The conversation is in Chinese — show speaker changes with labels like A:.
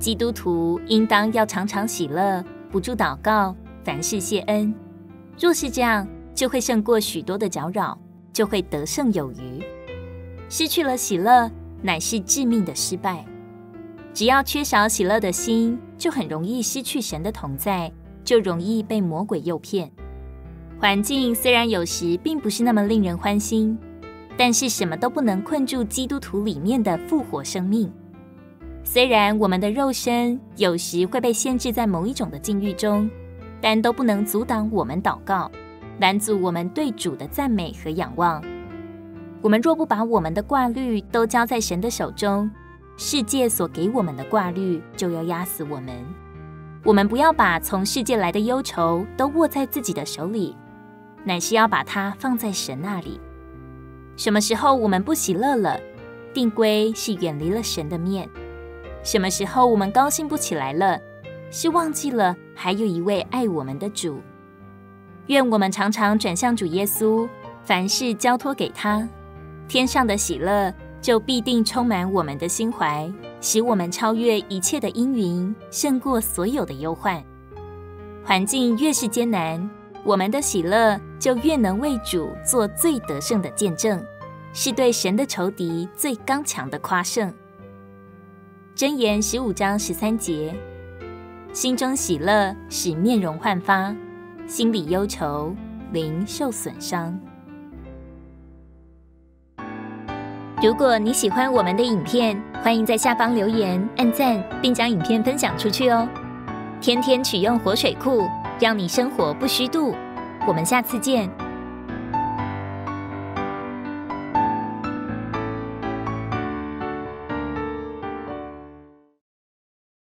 A: 基督徒应当要常常喜乐，不住祷告，凡事谢恩。若是这样，就会胜过许多的搅扰，就会得胜有余。失去了喜乐，乃是致命的失败。只要缺少喜乐的心，就很容易失去神的同在，就容易被魔鬼诱骗。环境虽然有时并不是那么令人欢心，但是什么都不能困住基督徒里面的复活生命。虽然我们的肉身有时会被限制在某一种的境遇中，但都不能阻挡我们祷告，拦阻我们对主的赞美和仰望。我们若不把我们的挂虑都交在神的手中，世界所给我们的挂虑就要压死我们。我们不要把从世界来的忧愁都握在自己的手里，乃是要把它放在神那里。什么时候我们不喜乐了，定归是远离了神的面；什么时候我们高兴不起来了，是忘记了还有一位爱我们的主。愿我们常常转向主耶稣，凡事交托给他，天上的喜乐。就必定充满我们的心怀，使我们超越一切的阴云，胜过所有的忧患。环境越是艰难，我们的喜乐就越能为主做最得胜的见证，是对神的仇敌最刚强的夸胜。箴言十五章十三节：心中喜乐，使面容焕发；心里忧愁，灵受损伤。如果你喜欢我们的影片，欢迎在下方留言、按赞，并将影片分享出去哦。天天取用活水库，让你生活不虚度。我们下次见。